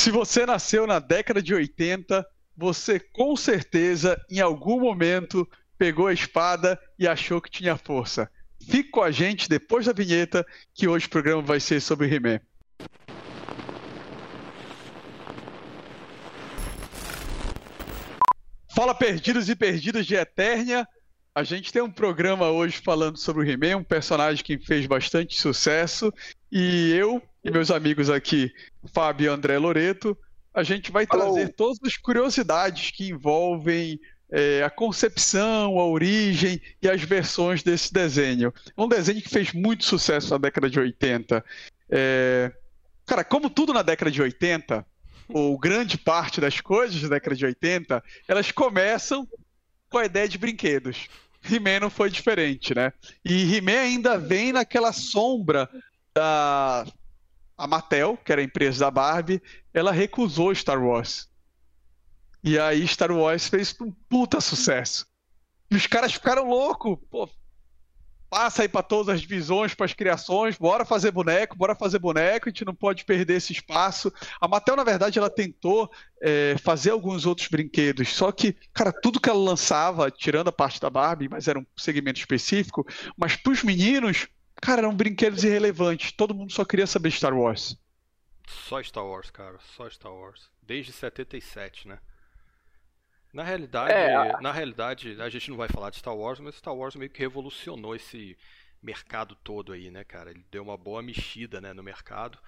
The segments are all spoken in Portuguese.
Se você nasceu na década de 80, você com certeza, em algum momento, pegou a espada e achou que tinha força. Fique com a gente depois da vinheta, que hoje o programa vai ser sobre He-Man. Fala perdidos e perdidas de Eternia. A gente tem um programa hoje falando sobre o He-Man, um personagem que fez bastante sucesso. E eu e meus amigos aqui, Fábio e André Loreto, a gente vai trazer todas as curiosidades que envolvem é, a concepção, a origem e as versões desse desenho. É um desenho que fez muito sucesso na década de 80. É... Cara, como tudo na década de 80, ou grande parte das coisas da década de 80, elas começam com a ideia de brinquedos. He-Man não foi diferente, né? E He-Man ainda vem naquela sombra da a Mattel, que era a empresa da Barbie, ela recusou Star Wars. E aí Star Wars fez um puta sucesso. E os caras ficaram loucos. Pô, passa aí para todas as divisões, para as criações, bora fazer boneco, bora fazer boneco, a gente não pode perder esse espaço. A Mattel, na verdade, ela tentou é, fazer alguns outros brinquedos, só que, cara, tudo que ela lançava, tirando a parte da Barbie, mas era um segmento específico, mas para os meninos, cara, eram brinquedos irrelevantes, todo mundo só queria saber Star Wars. Só Star Wars, cara, só Star Wars. Desde 77, né? Na realidade, é, na realidade, a gente não vai falar de Star Wars, mas Star Wars meio que revolucionou esse mercado todo aí, né, cara? Ele deu uma boa mexida, né, no mercado.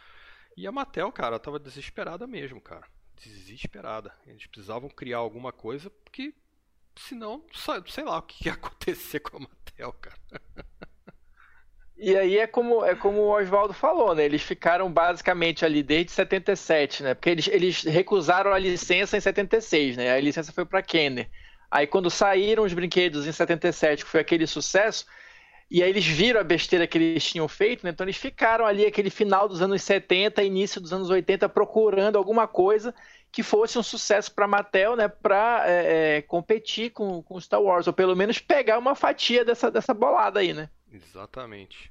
E a Mattel, cara, tava desesperada mesmo, cara. Desesperada. Eles precisavam criar alguma coisa, porque senão, sei lá o que ia acontecer com a Mattel, cara. E aí é como, é como o Oswaldo falou, né? Eles ficaram basicamente ali desde 77, né? Porque eles, eles recusaram a licença em 76, né? A licença foi para Kenner. Aí quando saíram os brinquedos em 77, que foi aquele sucesso, e aí eles viram a besteira que eles tinham feito, né? Então eles ficaram ali aquele final dos anos 70, início dos anos 80, procurando alguma coisa que fosse um sucesso para Mattel, né? Para é, é, competir com, com Star Wars, ou pelo menos pegar uma fatia dessa, dessa bolada aí, né? Exatamente.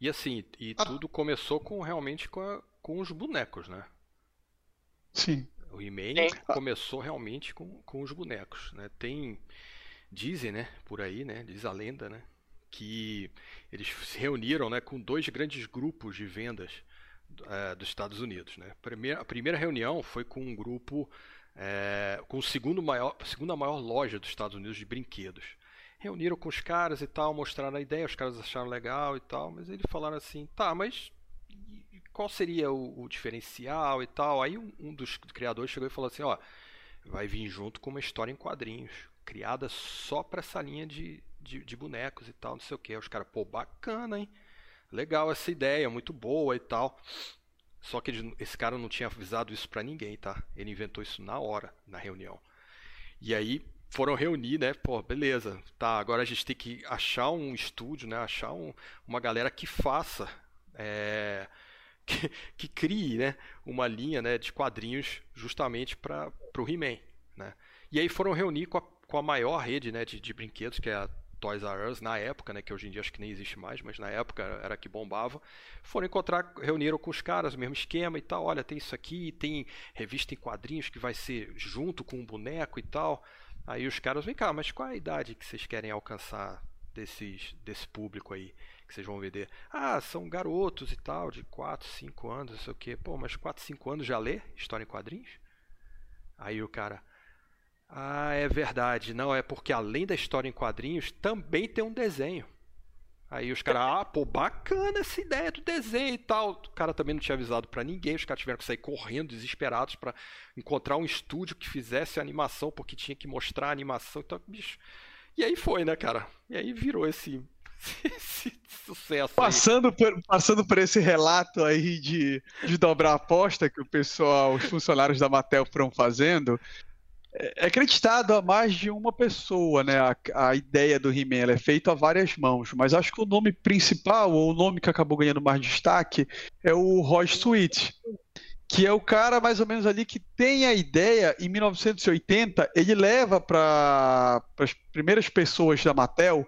E assim, e ah. tudo começou com realmente com, a, com os bonecos, né? Sim. O He-Man começou realmente com, com os bonecos, né? Tem dizem, né, por aí, né, diz a lenda, né, que eles se reuniram, né, com dois grandes grupos de vendas é, dos Estados Unidos, né. A primeira, a primeira reunião foi com um grupo é, com o segundo maior, segunda maior loja dos Estados Unidos de brinquedos reuniram com os caras e tal, mostraram a ideia, os caras acharam legal e tal, mas eles falaram assim, tá, mas qual seria o, o diferencial e tal? Aí um, um, dos criadores chegou e falou assim, ó, vai vir junto com uma história em quadrinhos, criada só para essa linha de, de, de, bonecos e tal, não sei o que. Os caras, pô, bacana, hein? Legal essa ideia, muito boa e tal. Só que esse cara não tinha avisado isso para ninguém, tá? Ele inventou isso na hora, na reunião. E aí foram reunir, né? Pô, beleza. Tá, agora a gente tem que achar um estúdio, né? Achar um, uma galera que faça. É, que, que, crie né, uma linha né, de quadrinhos justamente para o He-Man. Né? E aí foram reunir com a, com a maior rede né, de, de brinquedos, que é a Toys R Us, na época, né, que hoje em dia acho que nem existe mais, mas na época era que bombava. Foram encontrar, reuniram com os caras, o mesmo esquema e tal. Olha, tem isso aqui, tem revista em quadrinhos que vai ser junto com um boneco e tal. Aí os caras, vem cá, mas qual a idade que vocês querem alcançar desses, desse público aí que vocês vão vender? Ah, são garotos e tal, de 4, 5 anos, não sei o quê. Pô, mas 4, 5 anos já lê história em quadrinhos? Aí o cara, ah, é verdade. Não, é porque além da história em quadrinhos, também tem um desenho. Aí os caras, ah, pô, bacana essa ideia do desenho e tal. O cara também não tinha avisado para ninguém, os caras tiveram que sair correndo, desesperados, para encontrar um estúdio que fizesse a animação, porque tinha que mostrar a animação. Então, bicho. E aí foi, né, cara? E aí virou esse, esse sucesso. Passando por, passando por esse relato aí de, de dobrar a aposta que o pessoal, os funcionários da Mattel foram fazendo, é acreditado a mais de uma pessoa, né? A, a ideia do He-Man é feita a várias mãos, mas acho que o nome principal, ou o nome que acabou ganhando mais destaque, é o Roy Sweet, que é o cara mais ou menos ali que tem a ideia, em 1980, ele leva para as primeiras pessoas da Mattel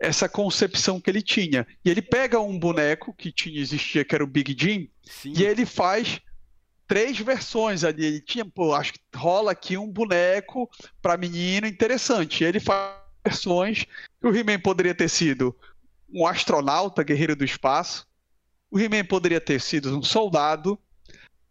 essa concepção que ele tinha. E ele pega um boneco que tinha existia, que era o Big Jim, Sim. e ele faz três versões ali. Ele tinha, pô, acho que rola aqui um boneco para menino interessante. Ele faz versões. O He-Man poderia ter sido um astronauta, guerreiro do espaço. O He-Man poderia ter sido um soldado.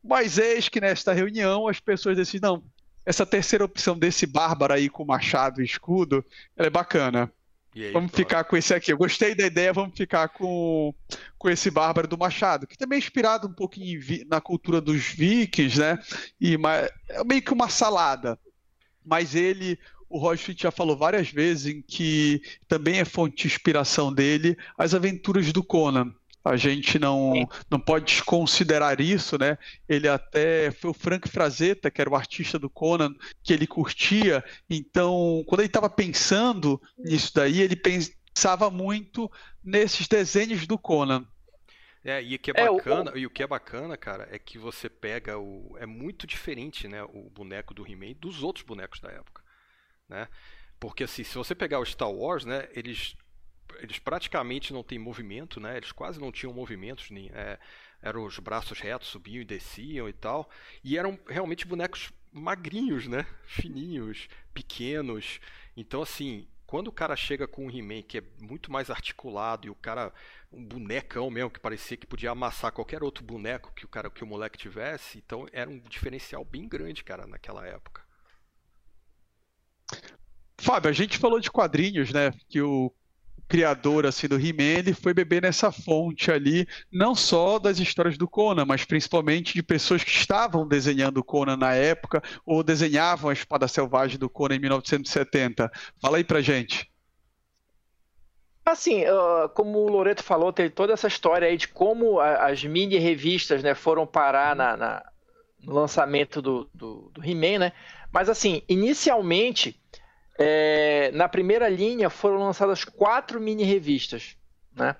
Mas eis que nesta reunião as pessoas decidem, não, essa terceira opção desse bárbaro aí com machado e escudo, ela é bacana. Aí, vamos ficar com esse aqui. Eu gostei da ideia, vamos ficar com, com esse Bárbaro do Machado, que também é inspirado um pouquinho na cultura dos vikings, né? E é meio que uma salada. Mas ele, o Roger já falou várias vezes em que também é fonte de inspiração dele as aventuras do Conan. A gente não, não pode desconsiderar isso, né? Ele até foi o Frank Frazetta, que era o artista do Conan, que ele curtia. Então, quando ele estava pensando nisso daí, ele pensava muito nesses desenhos do Conan. É, e o que é bacana, é, o... e o que é bacana, cara, é que você pega o é muito diferente, né, o boneco do He-Man dos outros bonecos da época, né? Porque assim, se você pegar o Star Wars, né, eles eles praticamente não têm movimento, né? Eles quase não tinham movimentos, nem, é, eram os braços retos, subiam e desciam e tal. E eram realmente bonecos magrinhos, né? Fininhos, pequenos. Então, assim, quando o cara chega com um He-Man que é muito mais articulado e o cara um bonecão mesmo que parecia que podia amassar qualquer outro boneco que o cara que o moleque tivesse, então era um diferencial bem grande, cara, naquela época. Fábio, a gente falou de quadrinhos, né? Que o criador assim do He-Man, foi beber nessa fonte ali, não só das histórias do Conan, mas principalmente de pessoas que estavam desenhando o Conan na época ou desenhavam a Espada Selvagem do Conan em 1970. Fala aí pra gente. Assim, como o Loreto falou, tem toda essa história aí de como as mini revistas né, foram parar na, na no lançamento do, do, do He-Man, né? Mas assim, inicialmente é, na primeira linha foram lançadas quatro mini revistas, né?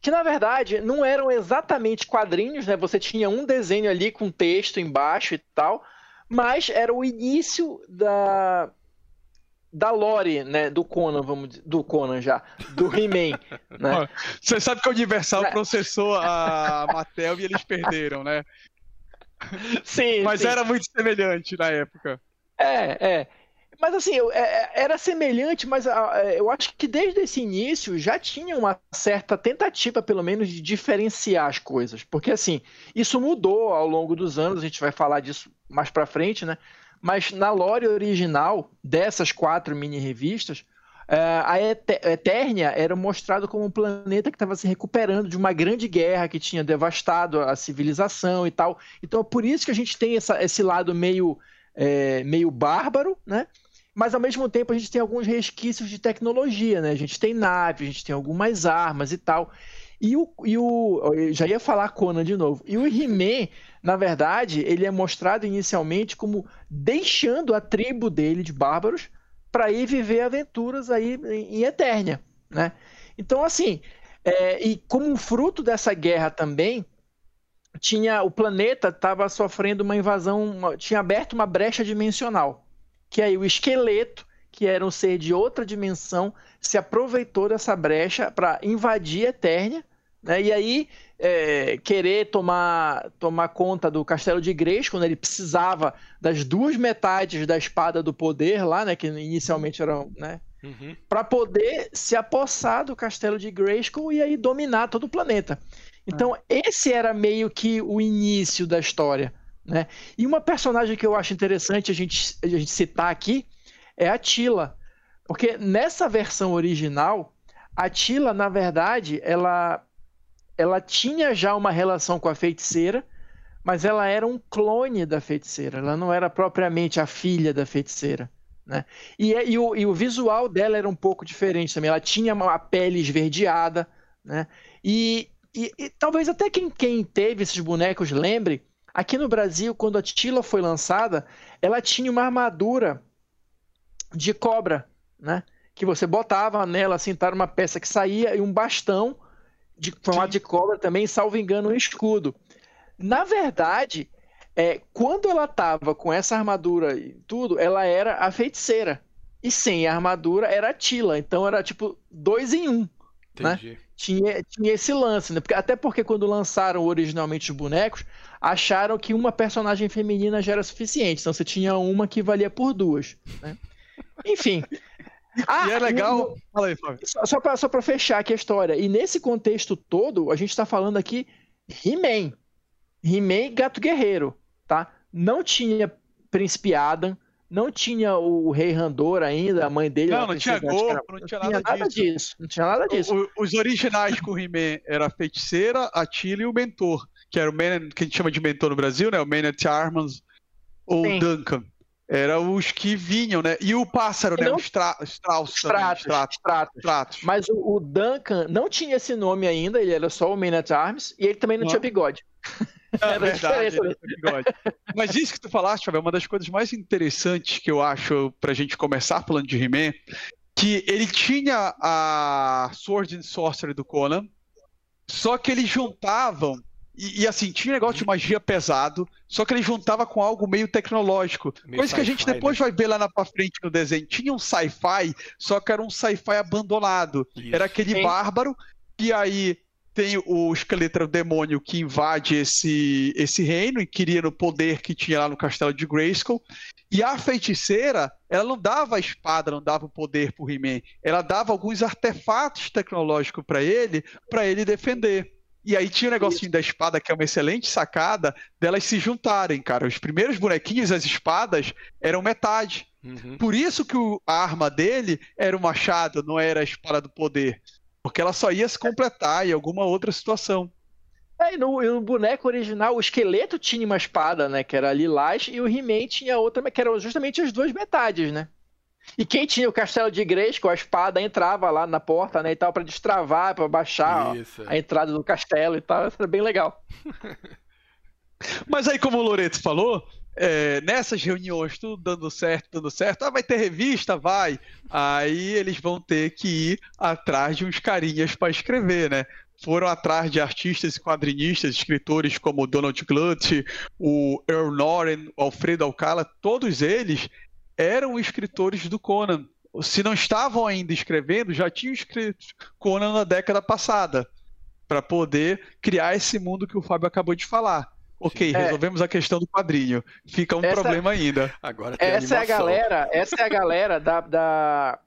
Que na verdade não eram exatamente quadrinhos, né? Você tinha um desenho ali com texto embaixo e tal, mas era o início da da lore, né, do Conan, vamos dizer, do Conan já, do He-Man, né? Você sabe que a Universal é. processou a Mattel e eles perderam, né? Sim. Mas sim. era muito semelhante na época. É, é. Mas assim, é, é, era semelhante, mas ah, é, eu acho que desde esse início já tinha uma certa tentativa, pelo menos, de diferenciar as coisas. Porque assim, isso mudou ao longo dos anos, a gente vai falar disso mais pra frente, né? Mas na lore original dessas quatro mini revistas, a Eternia era mostrado como um planeta que estava se recuperando de uma grande guerra que tinha devastado a civilização e tal. Então é por isso que a gente tem essa, esse lado meio, é, meio bárbaro, né? Mas ao mesmo tempo a gente tem alguns resquícios de tecnologia, né? A gente tem nave, a gente tem algumas armas e tal. E o, e o já ia falar Conan de novo. E o He-Man, na verdade, ele é mostrado inicialmente como deixando a tribo dele de bárbaros para ir viver aventuras aí em Eternia, né? Então, assim, é, e como fruto dessa guerra também, tinha o planeta estava sofrendo uma invasão, uma, tinha aberto uma brecha dimensional que aí o esqueleto, que era um ser de outra dimensão, se aproveitou dessa brecha para invadir a Eternia, né? E aí é, querer tomar, tomar conta do castelo de Grace, quando ele precisava das duas metades da espada do poder lá, né? Que inicialmente eram, né? Uhum. Para poder se apossar do castelo de Grayskull e aí dominar todo o planeta. Então, ah. esse era meio que o início da história. Né? E uma personagem que eu acho interessante a gente, a gente citar aqui é a Tila. Porque nessa versão original, a Tila, na verdade, ela, ela tinha já uma relação com a feiticeira, mas ela era um clone da feiticeira. Ela não era propriamente a filha da feiticeira. Né? E, e, o, e o visual dela era um pouco diferente também. Ela tinha uma pele esverdeada. Né? E, e, e talvez até quem, quem teve esses bonecos lembre Aqui no Brasil, quando a Tila foi lançada, ela tinha uma armadura de cobra, né? Que você botava nela, assim, tá uma peça que saía e um bastão de formato de cobra também, salvo engano, um escudo. Na verdade, é, quando ela tava com essa armadura e tudo, ela era a feiticeira. E sem a armadura era a Tila. Então era tipo dois em um. Né? Tinha, tinha esse lance, né? Porque, até porque quando lançaram originalmente os bonecos, acharam que uma personagem feminina já era suficiente. Então você tinha uma que valia por duas. Né? Enfim. Ah, e é legal. Fala aí, Flávio. Só, só para só fechar aqui a história. E nesse contexto todo, a gente está falando aqui He-Man. He-Man Gato Guerreiro. Tá? Não tinha Príncipe Adam, não tinha o Rei Randor ainda, a mãe dele. Não, não tinha Goku, não tinha nada, nada disso. disso. Não tinha nada disso. O, os originais com o He-Man era a feiticeira, a Tilly e o mentor, que era o Man, que a gente chama de mentor no Brasil, né? O Man at Arms ou Sim. Duncan. Eram os que vinham, né? E o pássaro, né? Não... O Stra Strauss Stratos, Stratos, Stratos. Stratos. Mas o, o, Duncan não tinha esse nome ainda, ele era só o Man at Arms, e ele também não, não. tinha bigode. É verdade. Mas isso que tu falaste, Fábio, é uma das coisas mais interessantes que eu acho pra gente começar falando de He-Man, que ele tinha a Sword and Sorcery do Conan, só que eles juntavam e, e, assim, tinha um negócio de magia pesado, só que ele juntava com algo meio tecnológico. Meio coisa que a gente depois né? vai ver lá na pra frente no desenho. Tinha um sci-fi, só que era um sci-fi abandonado. Isso. Era aquele Sim. bárbaro, e aí tem o esqueleto demônio que invade esse, esse reino e queria no poder que tinha lá no castelo de Grayskull. E a feiticeira, ela não dava a espada, não dava o poder pro He-Man. Ela dava alguns artefatos tecnológicos para ele, para ele defender. E aí tinha o negocinho da espada, que é uma excelente sacada, delas se juntarem, cara. Os primeiros bonequinhos, as espadas, eram metade. Uhum. Por isso que o, a arma dele era o machado, não era a espada do poder. Porque ela só ia se completar em alguma outra situação. É, e no, no, boneco original, o esqueleto tinha uma espada, né? Que era lilás, e o He-Man tinha outra, que eram justamente as duas metades, né? E quem tinha o castelo de igreja com a espada entrava lá na porta, né, e tal, para destravar, para baixar ó, a entrada do castelo e tal. Isso era bem legal. Mas aí, como o Loreto falou, é, nessas reuniões, tudo dando certo, dando certo, ah, vai ter revista, vai. Aí eles vão ter que ir atrás de uns carinhas para escrever, né? Foram atrás de artistas e quadrinistas, escritores como Donald Glutt, o Earl Norton, o Alfredo Alcala, todos eles eram escritores do Conan. Se não estavam ainda escrevendo, já tinham escrito Conan na década passada, para poder criar esse mundo que o Fábio acabou de falar. Ok, é. resolvemos a questão do quadrinho. Fica um essa, problema ainda. Agora essa é a galera, essa é a galera da, da,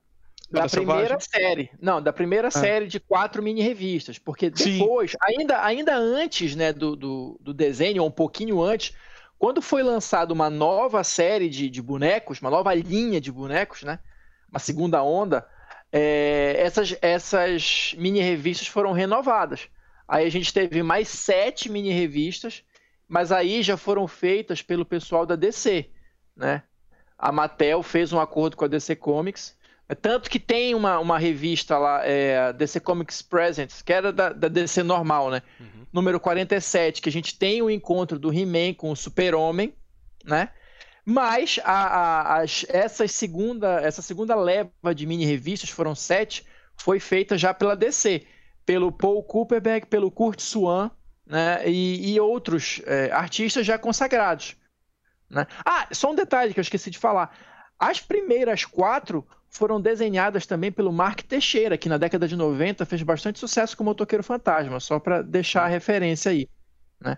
da primeira série. Não, da primeira ah. série de quatro mini revistas. Porque depois, ainda, ainda antes né, do, do, do, desenho, ou um pouquinho antes, quando foi lançada uma nova série de, de bonecos, uma nova linha de bonecos, né? Uma segunda onda, é, essas, essas mini revistas foram renovadas. Aí a gente teve mais sete mini revistas mas aí já foram feitas pelo pessoal da DC, né? A Mattel fez um acordo com a DC Comics, é tanto que tem uma, uma revista lá, é, DC Comics Presents, que era da, da DC normal, né? Uhum. Número 47, que a gente tem o um encontro do He-Man com o Super-Homem, né? Mas a, a, as, essa, segunda, essa segunda leva de mini revistas, foram sete, foi feita já pela DC, pelo Paul Cooperberg, pelo Kurt Swan, né, e, e outros é, artistas já consagrados. Né? Ah, só um detalhe que eu esqueci de falar. As primeiras quatro foram desenhadas também pelo Mark Teixeira, que na década de 90 fez bastante sucesso com o Motoqueiro Fantasma, só para deixar a referência aí. Né?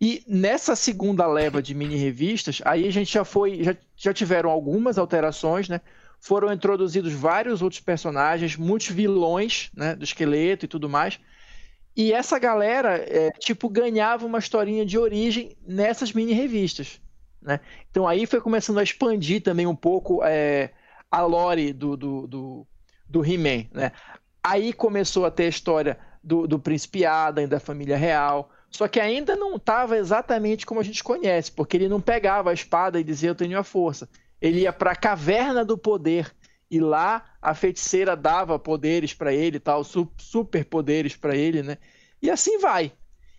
E nessa segunda leva de mini revistas, aí a gente já foi, já, já tiveram algumas alterações, né? Foram introduzidos vários outros personagens, muitos vilões, né, do esqueleto e tudo mais. E essa galera, é, tipo, ganhava uma historinha de origem nessas mini revistas. Né? Então aí foi começando a expandir também um pouco é, a lore do, do, do, do He-Man. Né? Aí começou a ter a história do, do Príncipe Adam, da família real. Só que ainda não estava exatamente como a gente conhece, porque ele não pegava a espada e dizia eu tenho a força. Ele ia para a caverna do poder e lá a feiticeira dava poderes para ele, tal, super poderes para ele, né? E assim vai.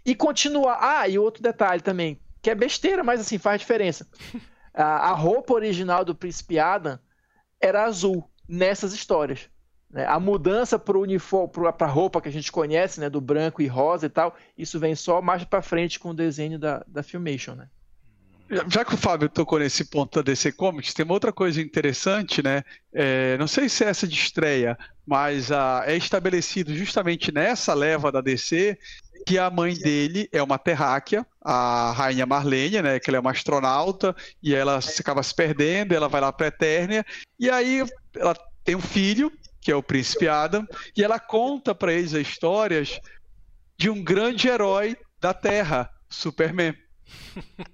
E continua. Ah, e outro detalhe também, que é besteira, mas assim faz diferença. A, a roupa original do Príncipe Adam era azul nessas histórias. Né? A mudança para uniforme, para a roupa que a gente conhece, né, do branco e rosa e tal, isso vem só mais para frente com o desenho da, da Filmation, né? Já que o Fábio tocou nesse ponto da DC Comics, tem uma outra coisa interessante, né? É, não sei se é essa de estreia, mas ah, é estabelecido justamente nessa leva da DC que a mãe dele é uma terráquea, a rainha Marlene, né, que ela é uma astronauta e ela acaba se perdendo, ela vai lá para a Eternia e aí ela tem um filho que é o príncipe Adam e ela conta para eles as histórias de um grande herói da Terra, Superman.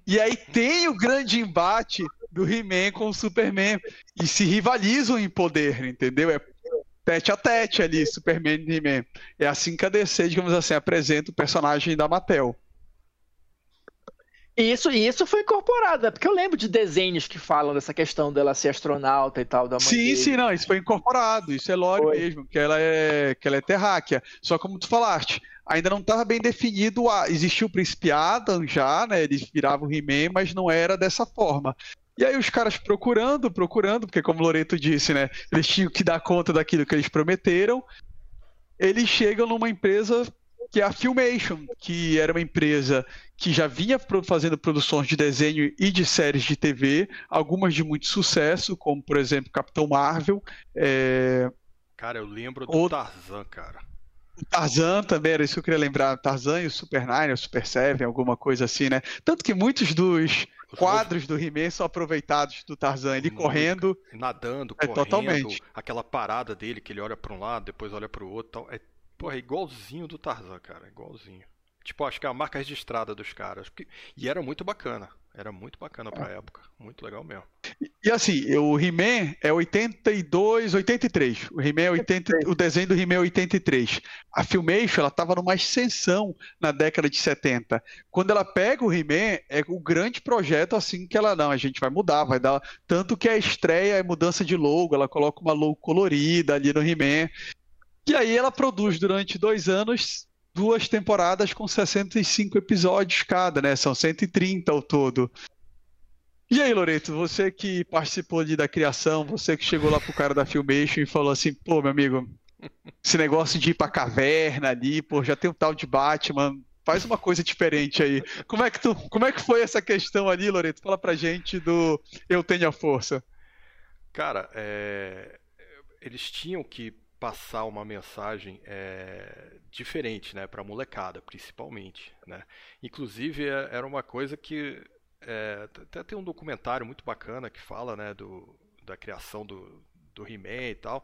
E aí tem o grande embate do He-Man com o Superman e se rivalizam em poder, entendeu? É tete a tete ali, Superman e He-Man. É assim que a DC, digamos assim, apresenta o personagem da Mattel. Isso, isso foi incorporado, né? Porque eu lembro de desenhos que falam dessa questão dela ser astronauta e tal, da mãe Sim, dele. sim, não, isso foi incorporado, isso é lore Foi. mesmo, que ela é que ela é terráquea. Só como tu falaste, ainda não estava bem definido, a... existia o Príncipe Adam já, né? Eles viravam o He-Man, mas não era dessa forma. E aí os caras procurando, procurando, porque como o Loreto disse, né? Eles tinham que dar conta daquilo que eles prometeram. Eles chegam numa empresa que é a Filmation, que era uma empresa que já vinha fazendo produções de desenho e de séries de TV, algumas de muito sucesso, como por exemplo Capitão Marvel, é, Cara, eu lembro do Outro- Tarzan, cara. O Tarzan também, era isso que eu queria lembrar, Tarzan e o Super Nine, o Super Seven, alguma coisa assim, né? Tanto que muitos dos Os quadros do He-Man são aproveitados do Tarzan, ele Muito. correndo, nadando, É, correndo, totalmente. aquela parada dele que ele olha pra um lado, depois olha pro outro, tal. é, porra, é igualzinho do Tarzan, cara, é igualzinho. Tipo, acho que é a marca registrada dos caras. E era muito bacana, era muito bacana É. pra época, muito legal mesmo. E assim, o He-Man é 82, 83. O He-Man é 80, o desenho do He-Man é 83. A Filmation, ela tava numa ascensão na década de 70. Quando ela pega o He-Man, é o grande projeto assim que ela não, a gente vai mudar, vai dar tanto que a estreia é mudança de logo, ela coloca uma logo colorida ali no He-Man. E aí ela produz durante dois anos duas temporadas com 65 episódios cada, né? São 130 ao todo. E aí, Loreto, você que participou ali da criação, você que chegou lá pro cara da Filmation e falou assim, pô, meu amigo, esse negócio de ir pra caverna ali, pô, já tem um tal de Batman, faz uma coisa diferente aí. Como é que tu, como é que foi essa questão ali, Loreto? Fala pra gente do Eu Tenho a Força. Cara, é, eles tinham que passar uma mensagem é, diferente, né, para molecada, principalmente, né. Inclusive é- era uma coisa que é, até tem um documentário muito bacana que fala, né, do, da criação do, do He-Man e tal.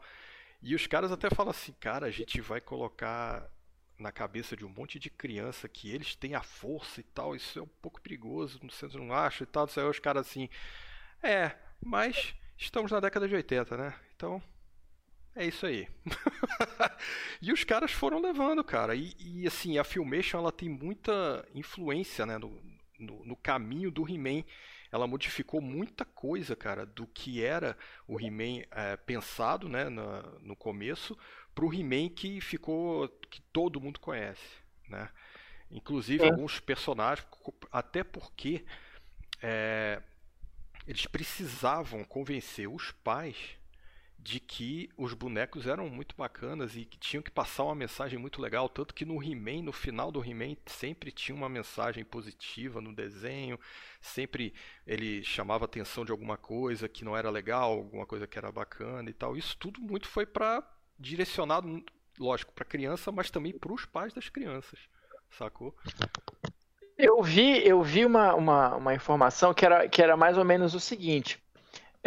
E os caras até falam assim, cara, a gente vai colocar na cabeça de um monte de criança que eles têm a força e tal, isso é um pouco perigoso, você não acha e tal. Aí os caras assim, é, mas estamos na década de 80, né? Então, é isso aí. e os caras foram levando, cara. E, e, assim, a Filmation ela tem muita influência, né, no, no, no caminho do He-Man. Ela modificou muita coisa, cara, do que era o He-Man é, pensado, né, no, no começo, pro He-Man que ficou, que todo mundo conhece, né? Inclusive É. alguns personagens, até porque é, eles precisavam convencer os pais de que os bonecos eram muito bacanas e que tinham que passar uma mensagem muito legal, tanto que no He-Man, no final do He-Man, sempre tinha uma mensagem positiva no desenho, sempre ele chamava atenção de alguma coisa que não era legal, alguma coisa que era bacana e tal. Isso tudo muito foi para direcionado, lógico, para criança, mas também para os pais das crianças, sacou? Eu vi, eu vi uma, uma, uma informação que era, que era mais ou menos o seguinte.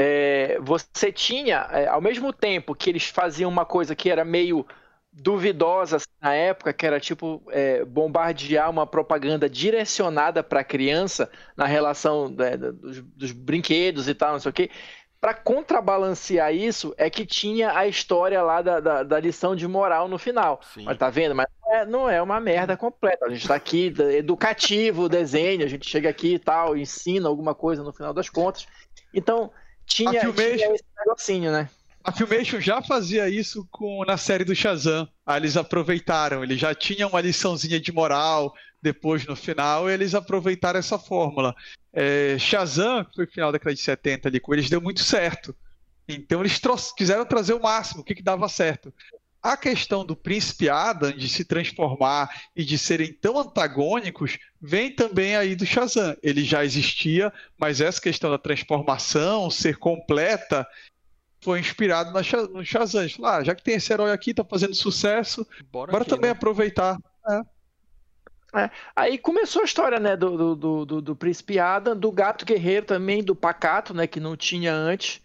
É, você tinha, é, ao mesmo tempo que eles faziam uma coisa que era meio duvidosa assim, na época, que era tipo é, bombardear uma propaganda direcionada para a criança na relação né, dos, dos brinquedos e tal, não sei o quê. Para contrabalancear isso, é que tinha a história lá da, da, da lição de moral no final. Sim. Mas tá vendo? Mas não é, não é uma merda completa. A gente tá aqui, educativo o desenho, a gente chega aqui e tal, ensina alguma coisa no final das contas. Então, tinha, Filmation- tinha esse negocinho, né? A Filmation já fazia isso com, na série do Shazam. Aí eles aproveitaram, eles já tinham uma liçãozinha de moral depois no final, e eles aproveitaram essa fórmula. É, Shazam, que foi no final da década de 70 ali com eles, deu muito certo. Então eles quiseram trazer o máximo, o que, que dava certo. A questão do príncipe Adam de se transformar e de serem tão antagônicos vem também aí do Shazam. Ele já existia, mas essa questão da transformação, ser completa, foi inspirado no Shazam. Ah, já que tem esse herói aqui, tá fazendo sucesso, bora, bora aqui, também né? aproveitar. É. É. Aí começou a história, né, do, do, do, do Príncipe Adam, do Gato Guerreiro também, do Pacato, né, que não tinha antes.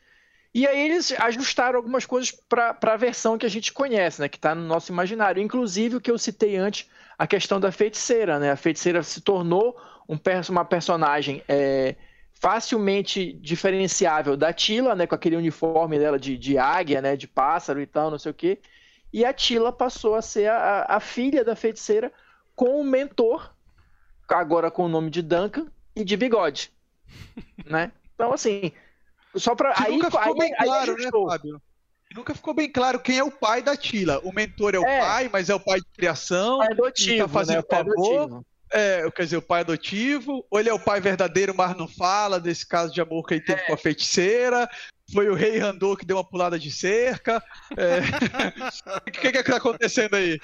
E aí eles ajustaram algumas coisas para a versão que a gente conhece, né, que está no nosso imaginário. Inclusive o que eu citei antes, a questão da feiticeira, né? A feiticeira se tornou um, uma personagem é, facilmente diferenciável da Tila, né, com aquele uniforme dela de, de águia, né, de pássaro e tal, não sei o quê. E a Tila passou a ser a, a filha da feiticeira com o mentor, agora com o nome de Duncan e de bigode, né? Então assim, só para aí nunca ficou aí, bem aí, claro, aí né, Fábio? Nunca ficou bem claro quem é o pai da Tila. O mentor é o é. pai, mas é o pai de criação. Pai adotivo, tá fazendo né? favor. Adotivo. É, quer dizer, o pai adotivo, ou ele é o pai verdadeiro, mas não fala desse caso de amor que ele teve é. com a feiticeira, foi o rei Randor que deu uma pulada de cerca. É... o que, que, é que tá acontecendo aí?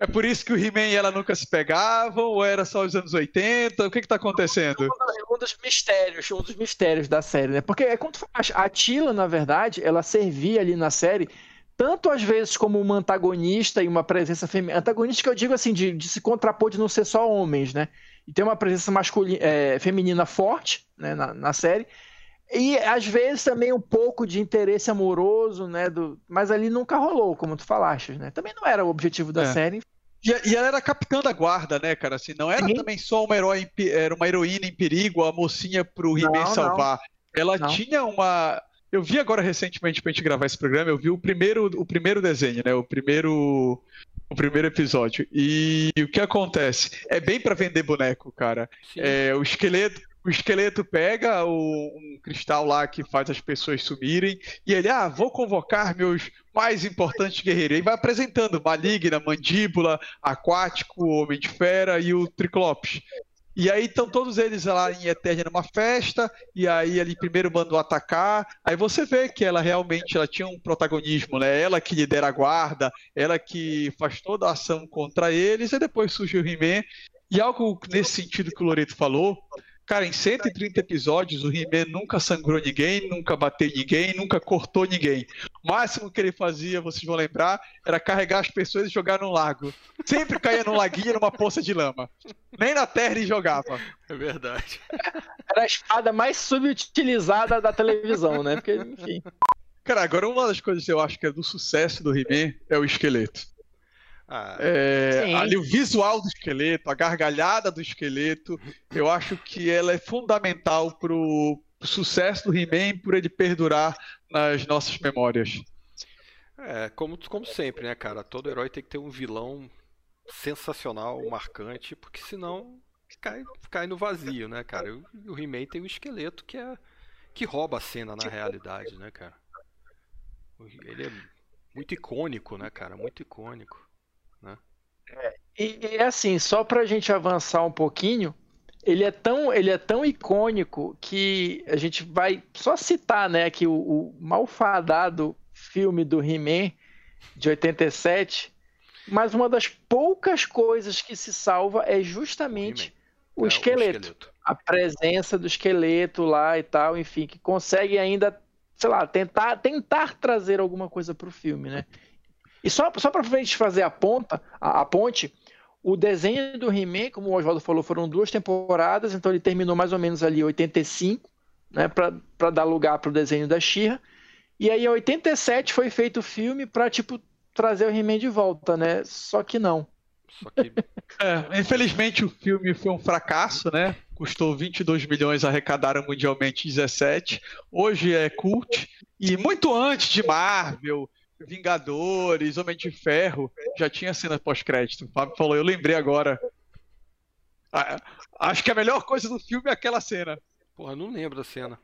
É por isso que o He-Man e ela nunca se pegavam? Ou era só os anos 80? O que, que tá acontecendo? Um dos mistérios, um dos mistérios da série, né? Porque é quando a Tila, na verdade, ela servia ali na série tanto às vezes como uma antagonista e uma presença feminina. Antagonista que eu digo assim, de, de, se contrapor de não ser só homens, né? E ter uma presença masculina, é, feminina forte né, na, na, série. E às vezes também um pouco de interesse amoroso, né? Do, mas ali nunca rolou, como tu falaste, né? Também não era o objetivo da é. série. E, e, ela era capitã da guarda, né, cara? Assim, não era Sim. também só uma, herói, era uma heroína em perigo, a mocinha pro He-Man salvar. Não. Ela não. tinha uma eu vi agora recentemente pra gente gravar esse programa, eu vi o primeiro, o primeiro desenho, né? O primeiro o primeiro episódio. E o que acontece? É bem para vender boneco, cara. É, o esqueleto, o esqueleto pega o, um cristal lá que faz as pessoas sumirem e ele, ah, vou convocar meus mais importantes guerreiros. E vai apresentando Maligna, Mandíbula, Aquático, Homem de Fera e o Triclops. E aí estão todos eles lá em Eternia numa festa, e aí ele primeiro mandou atacar. Aí você vê que ela realmente ela tinha um protagonismo, né? Ela que lidera a guarda, ela que faz toda a ação contra eles, e depois surge o He-Man. E algo nesse sentido que o Loreto falou, Cara, em 130 episódios, o He-Man nunca sangrou ninguém, nunca bateu ninguém, nunca cortou ninguém. O máximo que ele fazia, vocês vão lembrar, era carregar as pessoas e jogar no lago. Sempre caía num laguinho, numa poça de lama. Nem na terra ele jogava. É verdade. Era a espada mais subutilizada da televisão, né? Porque, enfim. Cara, agora uma das coisas que eu acho que é do sucesso do He-Man é o esqueleto. Ah, é, ali o visual do esqueleto, a gargalhada do esqueleto, eu acho que ela é fundamental pro, pro sucesso do He-Man por ele perdurar nas nossas memórias. É, como, como sempre, né, cara? Todo herói tem que ter um vilão sensacional, marcante, porque senão cai, cai no vazio, né, cara? E o He-Man tem um esqueleto que é que rouba a cena na realidade, né, cara? Ele é muito icônico, né, cara? Muito icônico. É, e, e assim, só para a gente avançar um pouquinho, ele é tão, ele é tão icônico que a gente vai só citar, né, que o, o malfadado filme do He-Man de 87, mas uma das poucas coisas que se salva é justamente o, o, esqueleto, é, o esqueleto, a presença do esqueleto lá e tal, enfim, que consegue ainda, sei lá, tentar, tentar trazer alguma coisa para o filme, né? E só, só para a gente fazer a ponta, a, a ponte, o desenho do He-Man, como o Oswaldo falou, foram duas temporadas, então ele terminou mais ou menos ali em 85, né, para dar lugar para o desenho da She-Ra. E aí em 87 foi feito o filme para tipo trazer o He-Man de volta, né? Só que não. Só que... é, infelizmente o filme foi um fracasso, né? Custou 22 milhões, arrecadaram mundialmente 17. Hoje é cult e muito antes de Marvel, Vingadores, Homem de Ferro, já tinha cena pós-crédito. O Fábio falou, eu lembrei agora. Ah, acho que a melhor coisa do filme é aquela cena. Porra, não lembro da cena.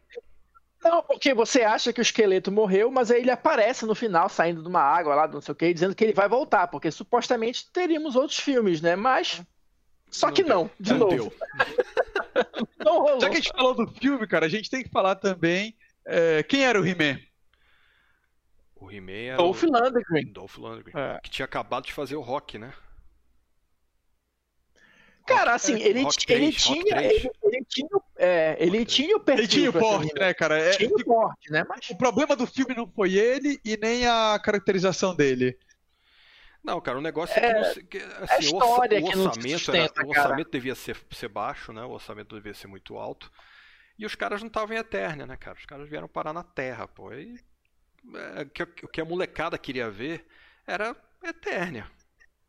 Não, porque você acha que o esqueleto morreu, mas aí ele aparece no final, saindo de uma água lá, não sei o que, dizendo que ele vai voltar, porque supostamente teríamos outros filmes, né? Mas. Só não que deu. não, de não novo. não rolou. Já que a gente falou do filme, cara, a gente tem que falar também é, quem era o He-Man. O He-Man era Dolph o... Lundgren. Dolph Lundgren. É. Que tinha acabado de fazer o rock, né? Cara, assim, ele, Rock ele 3, Rock tinha. 3. Ele, ele tinha, é, ele tinha o perfil. Ele tinha o porte, né, cara? É, Tinha o porte, né? Mas o problema do filme não foi ele e nem a caracterização dele. Não, cara, o negócio é, que, não se- que, assim, o, história orça- o que não orçamento, sustenta, era, o orçamento devia ser, ser baixo, né? O orçamento devia ser muito alto. E os caras não estavam em Eternia, né, cara? Os caras vieram parar na Terra, pô. E, é, que- o que a molecada queria ver era Eternia.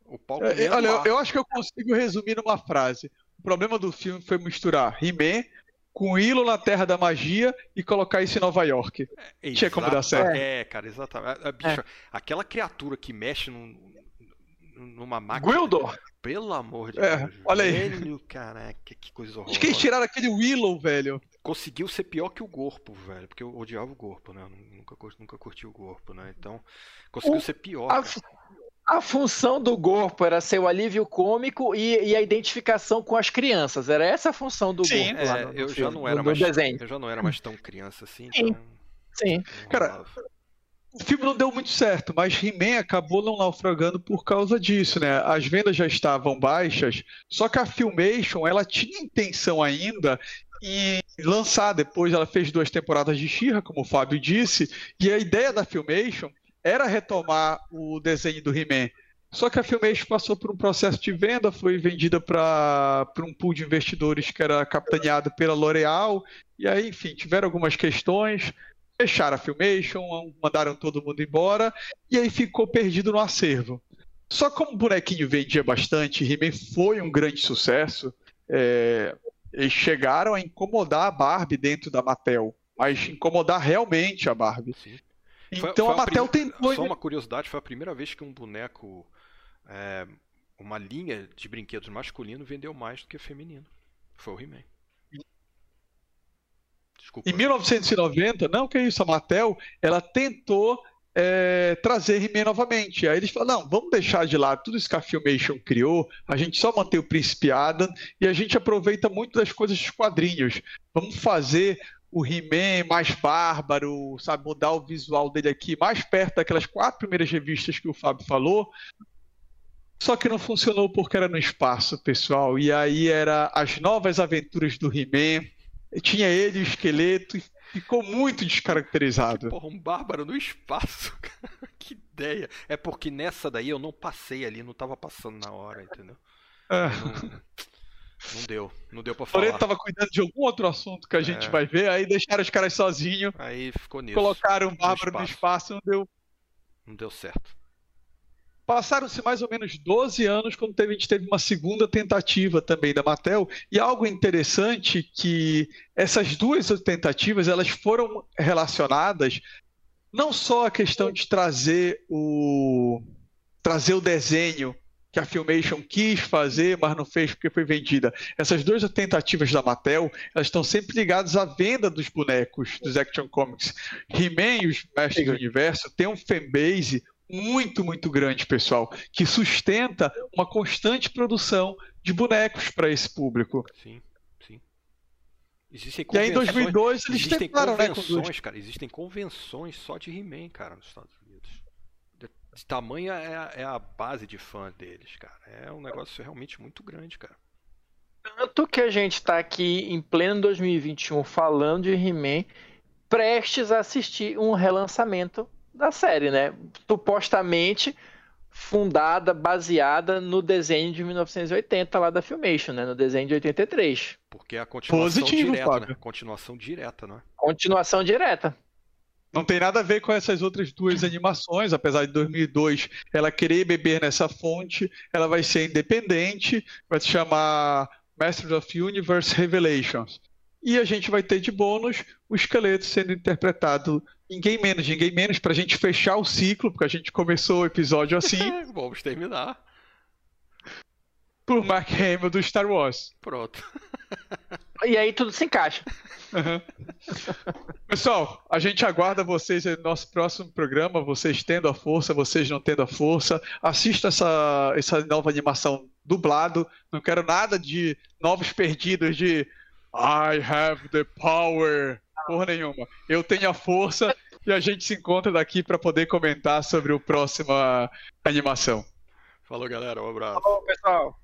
O pau É, comendo olha, eu, eu acho que eu consigo resumir numa frase. O problema do filme foi misturar He-Man com Hilo na Terra da Magia e colocar isso em Nova York. tinha como dar certo. É, cara, exatamente. A, a bicha, Aquela criatura que mexe num- numa máquina. Gwildor. Pelo amor de É, Deus. olha aí. Velho, caraca, que coisa horrorosa. que eles tiraram aquele Willow, velho? Conseguiu ser pior que o Gorpo, velho. Porque eu odiava o Gorpo, né? Eu nunca, nunca curti o Gorpo, né? Então, conseguiu O- ser pior. A, a função do corpo era ser o alívio cômico e, e a identificação com as crianças. Era essa a função do Sim. corpo lá É, no, no eu já filme, não era no, mais. desenho. Eu já não era mais tão criança assim, Sim. então. Sim. Cara. O filme não deu muito certo, mas He-Man acabou não naufragando por causa disso, né? As vendas já estavam baixas, só que a Filmation, ela tinha intenção ainda em lançar depois, ela fez duas temporadas de She-Ra, como o Fábio disse, e a ideia da Filmation era retomar o desenho do He-Man. Só que a Filmation passou por um processo de venda, foi vendida para um pool de investidores que era capitaneado pela L'Oréal, e aí, enfim, tiveram algumas questões, fecharam a Filmation, mandaram todo mundo embora, e aí ficou perdido no acervo. Só como o bonequinho vendia bastante, He-Man foi um grande sucesso, é, eles chegaram a incomodar a Barbie dentro da Mattel, mas incomodar realmente a Barbie. Sim. Foi- Então foi a Mattel prim- tentou. Só uma curiosidade, foi a primeira vez que um boneco, é, uma linha de brinquedos masculino vendeu mais do que feminino. Foi o He-Man. Desculpa. Em 1990, não que isso, a Mattel, ela tentou é, trazer He-Man novamente. Aí eles falaram, não, vamos deixar de lado tudo isso que a Filmation criou, a gente só mantém o Príncipe Adam e a gente aproveita muito das coisas dos quadrinhos. Vamos fazer o He-Man mais bárbaro, sabe, mudar o visual dele aqui mais perto daquelas quatro primeiras revistas que o Fábio falou. Só que não funcionou porque era no espaço, pessoal. E aí era as novas aventuras do He-Man. Tinha ele, o esqueleto, ficou muito descaracterizado. Porra, um bárbaro no espaço, cara. Que ideia. É porque nessa daí eu não passei ali, não tava passando na hora, entendeu? Ah, Não, não deu, não deu pra falar. estava cuidando de algum outro assunto que a gente É. vai ver, aí deixaram os caras sozinhos, Aí ficou nisso. colocaram o Bárbaro no espaço, não deu. Não deu certo. Passaram-se mais ou menos 12 anos quando teve- a gente teve uma segunda tentativa também da Mattel. E algo interessante que essas duas tentativas elas foram relacionadas não só a questão de trazer o trazer o desenho que a Filmation quis fazer, mas não fez porque foi vendida. Essas duas tentativas da Mattel, elas estão sempre ligadas à venda dos bonecos dos Action Comics. He-Man e os Mestres do Universo têm um fanbase muito, muito grande, pessoal, que sustenta uma constante produção de bonecos para esse público. Sim, sim. Existem E aí em convenções- 2002 eles Existem tentaram, né, convenções, cara. Existem convenções só de He-Man, cara, nos Estados Unidos. De, de tamanha é a, é a base de fã deles, cara. É um negócio realmente muito grande, cara. Tanto que a gente está aqui em pleno 2021 falando de He-Man, prestes a assistir um relançamento da série, né? Supostamente fundada, baseada no desenho de 1980 lá da Filmation, né? No desenho de 83. Porque é a continuação Positivo, direta, Fábio. né? Continuação direta, né? Continuação direta. Não tem nada a ver com essas outras duas animações, apesar de 2002 ela querer beber nessa fonte, ela vai ser independente, vai se chamar Masters of Universe Revelations. E a gente vai ter de bônus o esqueleto sendo interpretado ninguém menos, ninguém menos, para a gente fechar o ciclo, porque a gente começou o episódio assim, Vamos terminar. por Mark Hamill do Star Wars. Pronto. E aí tudo se encaixa. Uhum. Pessoal, a gente aguarda vocês no nosso próximo programa, vocês tendo a força, vocês não tendo a força. Assista essa, essa nova animação dublado. Não quero nada de novos perdidos de I have the power. Porra nenhuma. Eu tenho a força e a gente se encontra daqui para poder comentar sobre a próxima animação. Falou, galera. Um abraço. Falou, pessoal.